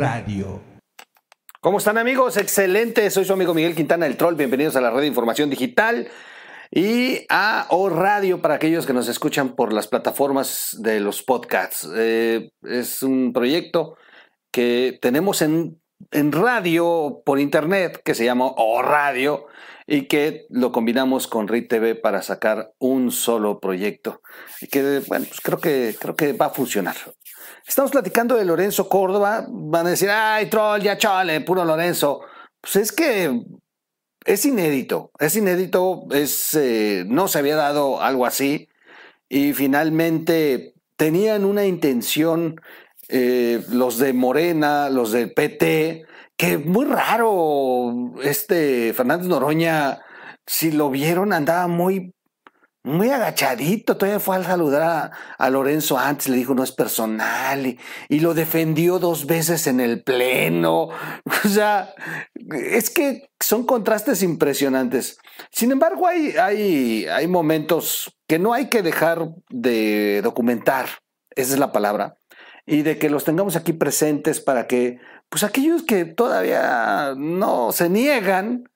Radio. ¿Cómo están amigos? Excelente, soy su amigo Miguel Quintana el Troll, bienvenidos a la red de información digital y a O Radio para aquellos que nos escuchan por las plataformas de los podcasts. Eh, es un proyecto que tenemos en, en radio por internet que se llama O Radio y que lo combinamos con RIT TV para sacar un solo proyecto. Y que, bueno, pues creo que, creo que va a funcionar. Estamos platicando de Lorenzo Córdoba. Van a decir, ay, troll, ya chale, puro Lorenzo. Pues es que es inédito, es inédito, es, eh, no se había dado algo así. Y finalmente tenían una intención eh, los de Morena, los del PT, que muy raro, este Fernández Noroña, si lo vieron, andaba muy, muy agachadito, todavía fue a saludar a, Lorenzo antes, le dijo no es personal, y, y, lo defendió dos veces en el pleno. O sea, es que son contrastes impresionantes. Sin embargo, hay, hay, hay momentos que no hay que dejar de documentar, esa es la palabra, y de que los tengamos aquí presentes para que pues aquellos que todavía no se niegan,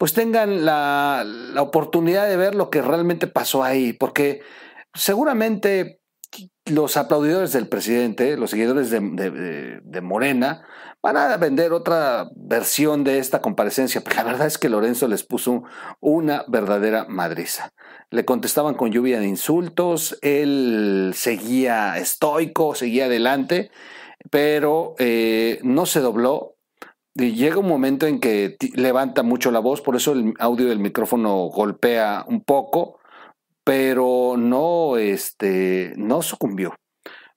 pues tengan la, oportunidad de ver lo que realmente pasó ahí, porque seguramente los aplaudidores del presidente, los seguidores de, Morena, van a vender otra versión de esta comparecencia, pero la verdad es que Lorenzo les puso una verdadera madriza. Le contestaban con lluvia de insultos, él seguía estoico, seguía adelante, pero eh, no se dobló. Llega un momento en que levanta mucho la voz, por eso el audio del micrófono golpea un poco, pero no, este, no sucumbió.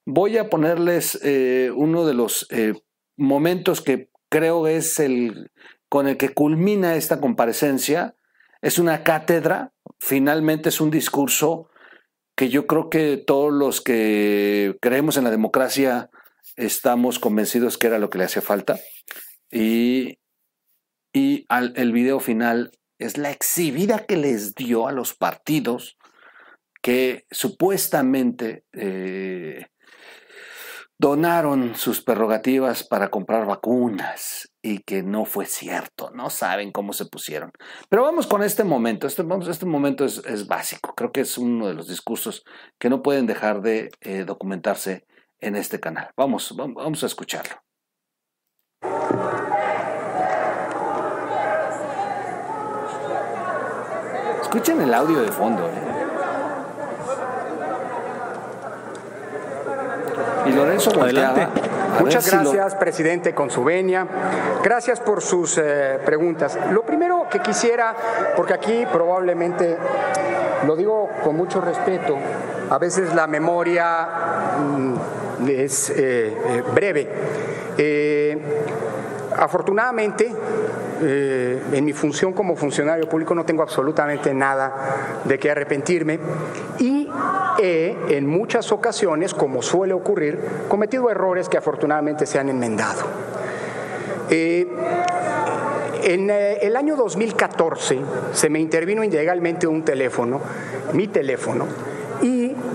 Voy a ponerles eh, uno de los eh, momentos que creo es el con el que culmina esta comparecencia. Es una cátedra, finalmente es un discurso que yo creo que todos los que creemos en la democracia estamos convencidos que era lo que le hacía falta. Y, y el video final es la exhibida que les dio a los partidos que supuestamente eh, donaron sus prerrogativas para comprar vacunas y que no fue cierto, no saben cómo se pusieron. Pero vamos con este momento, este, este momento es, básico, creo que es uno de los discursos que no pueden dejar de eh, documentarse en este canal. Vamos, vamos a escucharlo. Escuchen el audio de fondo. ¿eh? Y Lorenzo Adelante. Muchas gracias, presidente, con su venia. Gracias por sus eh, preguntas. Lo primero que quisiera, porque aquí probablemente, lo digo con mucho respeto, a veces la memoria... Mm, es eh, eh, breve. Eh, afortunadamente, en mi función como funcionario público no tengo absolutamente nada de qué arrepentirme y he, en muchas ocasiones, como suele ocurrir, cometido errores que afortunadamente se han enmendado. en el año 2014 se me intervino ilegalmente un teléfono, mi teléfono,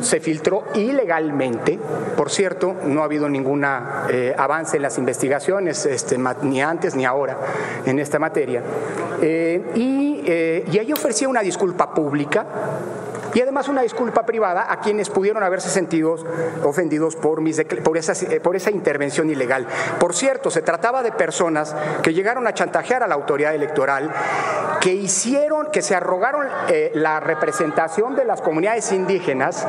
se filtró ilegalmente. Por cierto, no ha habido ningún eh, avance en las investigaciones, este, ni antes ni ahora, en esta materia. Eh, y, eh, y ahí ofrecía una disculpa pública y además una disculpa privada a quienes pudieron haberse sentido ofendidos por, esa, por esa intervención ilegal. Por cierto, se trataba de personas que llegaron a chantajear a la autoridad electoral, que hicieron, que se arrogaron eh, la representación de las comunidades indígenas,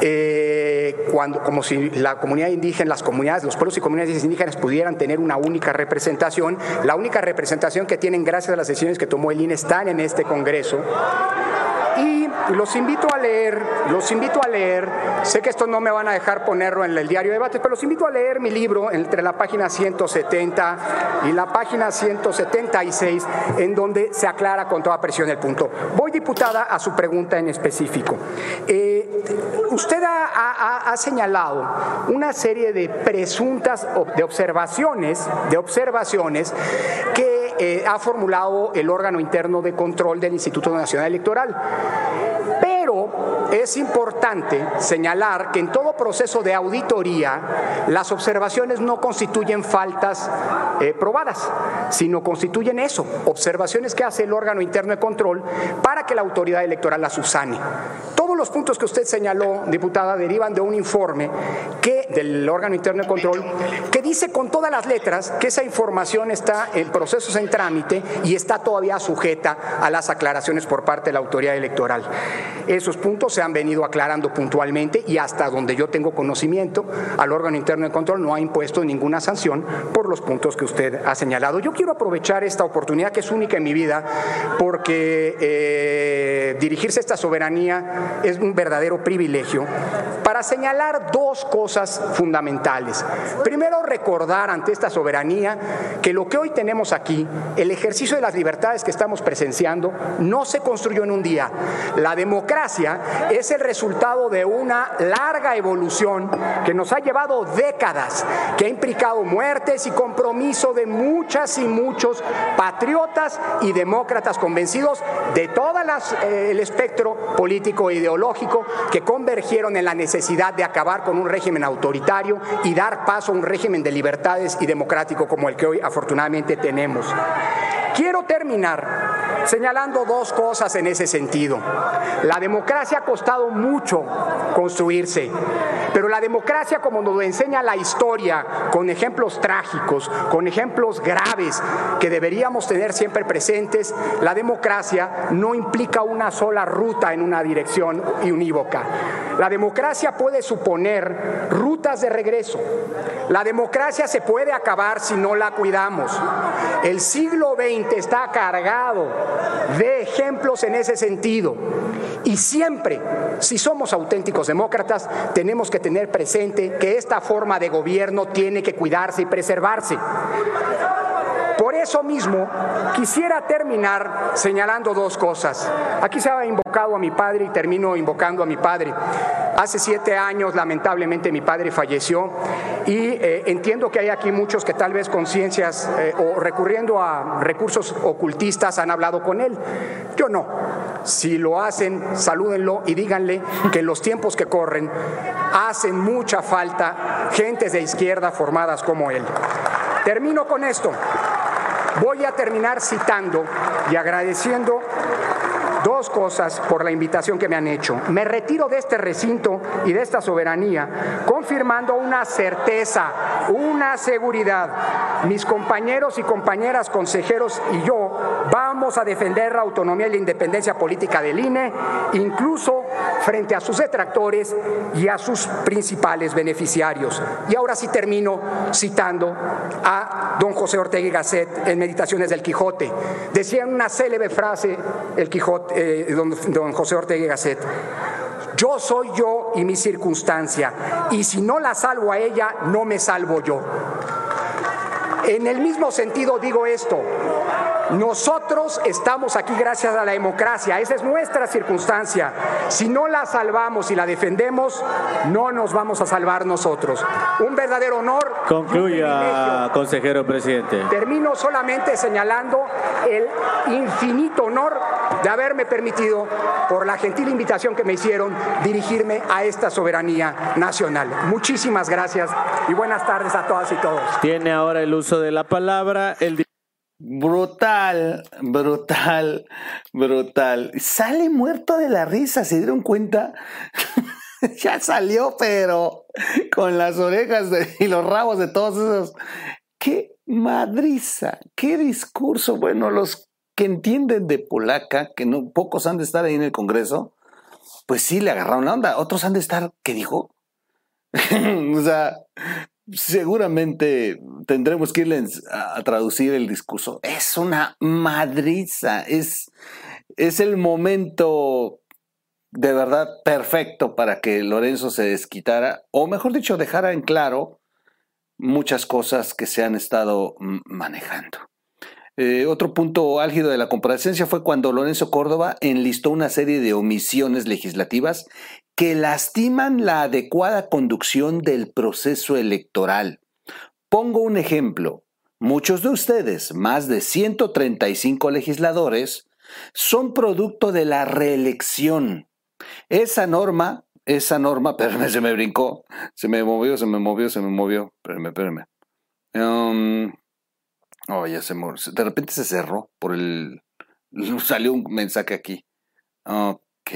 eh, cuando, como si la comunidad indígena, las comunidades, los pueblos y comunidades indígenas pudieran tener una única representación. La única representación que tienen gracias a las decisiones que tomó el INE están en este Congreso. Los invito a leer, los invito a leer, sé que esto no me van a dejar ponerlo en el diario de debate, pero los invito a leer mi libro entre la página 170 y la página 176, en donde se aclara con toda presión el punto. Voy, diputada, a su pregunta en específico. Eh, usted ha, ha, señalado una serie de presuntas de observaciones, de observaciones que eh, ha formulado el órgano interno de control del Instituto Nacional Electoral. Pero es importante señalar que en todo proceso de auditoría las observaciones no constituyen faltas eh, probadas, sino constituyen eso, observaciones que hace el órgano interno de control para que la autoridad electoral las subsane. Todos los puntos que usted señaló, diputada, derivan de un informe que del órgano interno de control que dice con todas las letras que esa información está en procesos en trámite y está todavía sujeta a las aclaraciones por parte de la autoridad electoral. Esos puntos se han venido aclarando puntualmente y hasta donde yo tengo conocimiento, al órgano interno de control no ha impuesto ninguna sanción por los puntos que usted ha señalado. Yo quiero aprovechar esta oportunidad que es única en mi vida porque eh, dirigirse a esta soberanía es un verdadero privilegio para señalar dos cosas fundamentales. Primero, recordar ante esta soberanía que lo que hoy tenemos aquí, el ejercicio de las libertades que estamos presenciando, no se construyó en un día. La democracia es el resultado de una larga evolución que nos ha llevado décadas, que ha implicado muertes y compromiso de muchas y muchos patriotas y demócratas convencidos de todo eh, el espectro político e ideológico que convergieron en la necesidad de acabar con un régimen autoritario y dar paso a un régimen de libertades y democrático como el que hoy afortunadamente tenemos. Quiero terminar señalando dos cosas en ese sentido. La democracia ha costado mucho construirse, pero la democracia, como nos enseña la historia, con ejemplos trágicos, con ejemplos graves que deberíamos tener siempre presentes, la democracia no implica una sola ruta en una dirección unívoca. La democracia puede suponer rutas de regreso. La democracia se puede acabar si no la cuidamos. El siglo XX está cargado de ejemplos en ese sentido. Y siempre, si somos auténticos demócratas, tenemos que tener presente que esta forma de gobierno tiene que cuidarse y preservarse. Por eso mismo, quisiera terminar señalando dos cosas. Aquí se ha invocado a mi padre y termino invocando a mi padre. Hace siete años, lamentablemente, mi padre falleció y eh, entiendo que hay aquí muchos que tal vez conciencias eh, o recurriendo a recursos ocultistas han hablado con él. Yo no. Si lo hacen, salúdenlo y díganle que en los tiempos que corren hacen mucha falta gentes de izquierda formadas como él. Termino con esto. Voy a terminar citando y agradeciendo dos cosas por la invitación que me han hecho. Me retiro de este recinto y de esta soberanía confirmando una certeza, una seguridad. Mis compañeros y compañeras consejeros y yo vamos a defender la autonomía y la independencia política del INE, incluso frente a sus detractores y a sus principales beneficiarios. Y ahora sí termino citando a don José Ortega y Gasset en Meditaciones del Quijote. Decía una célebre frase el Quijote eh, don, José Ortega y Gasset. Yo soy yo y mi circunstancia, y si no la salvo a ella, no me salvo yo. En el mismo sentido digo esto, nosotros estamos aquí gracias a la democracia, esa es nuestra circunstancia. Si no la salvamos y la defendemos, no nos vamos a salvar nosotros. Un verdadero honor. Concluya, consejero presidente. Termino solamente señalando el infinito honor de haberme permitido, por la gentil invitación que me hicieron, dirigirme a esta soberanía nacional. Muchísimas gracias y buenas tardes a todas y todos. Tiene ahora el uso de la palabra el Brutal, brutal, brutal. Sale muerto de la risa, ¿se dieron cuenta? ya salió, pero con las orejas y los rabos de todos esos. ¡Qué madriza! ¡Qué discurso! Bueno, los que entienden de polaca, que no pocos han de estar ahí en el Congreso, pues sí le agarraron la onda. Otros han de estar, ¿qué dijo? o sea, seguramente tendremos que irles a, traducir el discurso. Es una madriza, es, es el momento de verdad perfecto para que Lorenzo se desquitara, o mejor dicho, dejara en claro muchas cosas que se han estado manejando. Eh, otro punto álgido de la comparecencia fue cuando Lorenzo Córdoba enlistó una serie de omisiones legislativas que lastiman la adecuada conducción del proceso electoral. Pongo un ejemplo. Muchos de ustedes, más de 135 legisladores, son producto de la reelección. Esa norma, esa norma, espérame, se me brincó, se me movió, se me movió, se me movió. Espérame, espérame. Um, oh, ya se movió. De repente se cerró por el... Salió un mensaje aquí. Ok.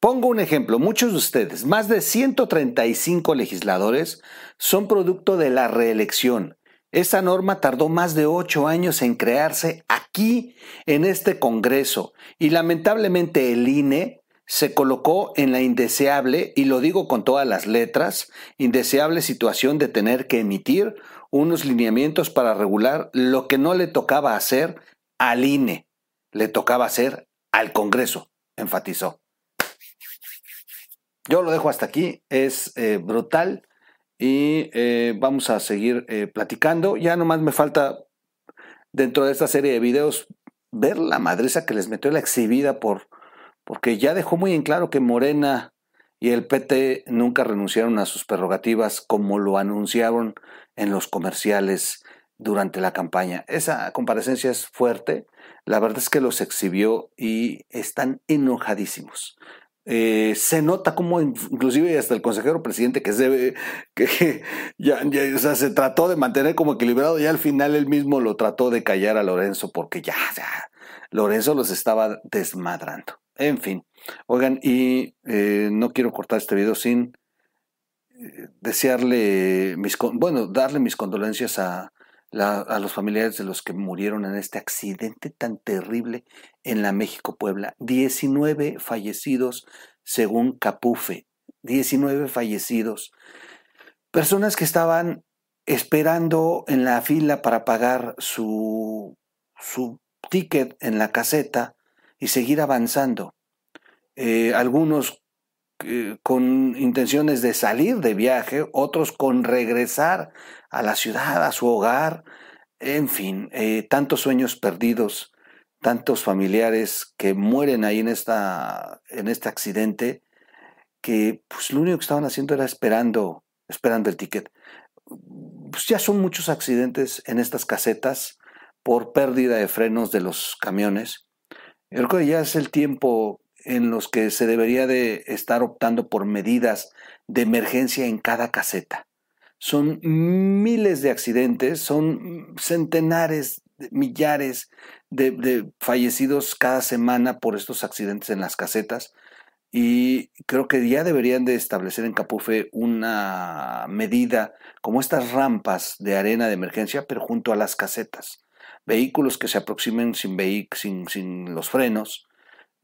Pongo un ejemplo, muchos de ustedes, más de 135 legisladores, son producto de la reelección. Esa norma tardó más de ocho años en crearse aquí, en este Congreso, y lamentablemente el INE se colocó en la indeseable, y lo digo con todas las letras, indeseable situación de tener que emitir unos lineamientos para regular lo que no le tocaba hacer al INE, le tocaba hacer al Congreso, enfatizó. Yo lo dejo hasta aquí, es eh, brutal y eh, vamos a seguir eh, platicando. Ya nomás me falta dentro de esta serie de videos ver la madresa que les metió la exhibida por, porque ya dejó muy en claro que Morena y el PT nunca renunciaron a sus prerrogativas como lo anunciaron en los comerciales durante la campaña. Esa comparecencia es fuerte, la verdad es que los exhibió y están enojadísimos. Eh, se nota como inclusive hasta el consejero presidente que se que ya, o sea, se trató de mantener como equilibrado y al final él mismo lo trató de callar a Lorenzo porque ya, ya Lorenzo los estaba desmadrando. En fin, oigan, y eh, no quiero cortar este video sin eh, desearle mis, bueno, darle mis condolencias a, a los familiares de los que murieron en este accidente tan terrible en la México-Puebla. 19 fallecidos según Capufe. 19 fallecidos. Personas que estaban esperando en la fila para pagar su, su ticket en la caseta y seguir avanzando. Eh, algunos eh, con intenciones de salir de viaje, otros con regresar a la ciudad, a su hogar, en fin, eh, tantos sueños perdidos, tantos familiares que mueren ahí en, esta, en este accidente, que pues lo único que estaban haciendo era esperando, esperando el ticket. Pues ya son muchos accidentes en estas casetas por pérdida de frenos de los camiones. Yo creo que ya es el tiempo en los que se debería de estar optando por medidas de emergencia en cada caseta. Son miles de accidentes, son centenares, millares de, fallecidos cada semana por estos accidentes en las casetas y creo que ya deberían de establecer en Capufe una medida como estas rampas de arena de emergencia, pero junto a las casetas. Vehículos que se aproximen sin, sin, sin los frenos,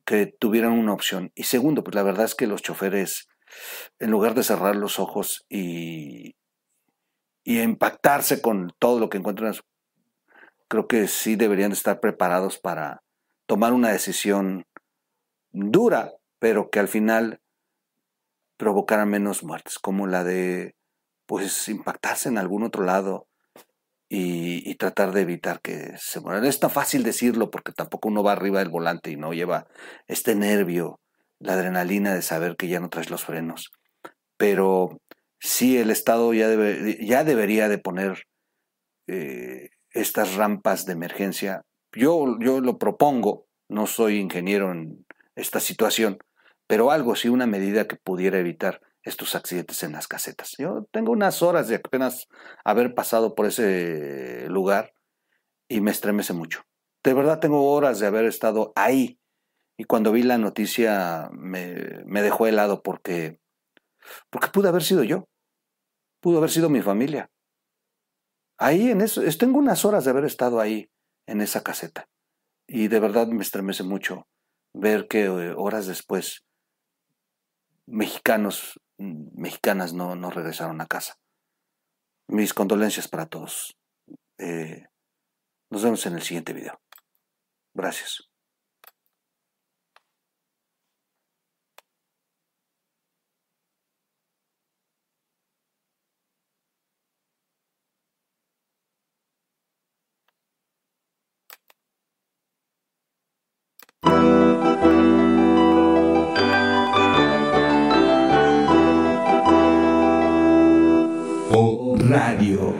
que tuvieran una opción. Y segundo, pues la verdad es que los choferes, en lugar de cerrar los ojos y, y impactarse con todo lo que encuentran, creo que sí deberían estar preparados para tomar una decisión dura, pero que al final provocara menos muertes, como la de pues impactarse en algún otro lado y, tratar de evitar que se mueran. Es tan fácil decirlo porque tampoco uno va arriba del volante y no lleva este nervio, la adrenalina de saber que ya no traes los frenos. Pero sí el Estado ya, debe, ya debería de poner eh, estas rampas de emergencia. Yo, yo lo propongo, no soy ingeniero en esta situación, pero algo sí, una medida que pudiera evitar estos accidentes en las casetas. Yo tengo unas horas de apenas haber pasado por ese lugar y me estremece mucho. De verdad tengo horas de haber estado ahí y cuando vi la noticia me, me dejó helado porque, porque pude haber sido yo, pudo haber sido mi familia. Ahí en eso, tengo unas horas de haber estado ahí en esa caseta y de verdad me estremece mucho ver que eh, horas después mexicanos mexicanas no, no regresaron a casa. Mis condolencias para todos. Eh, nos vemos en el siguiente video. Gracias. Radio.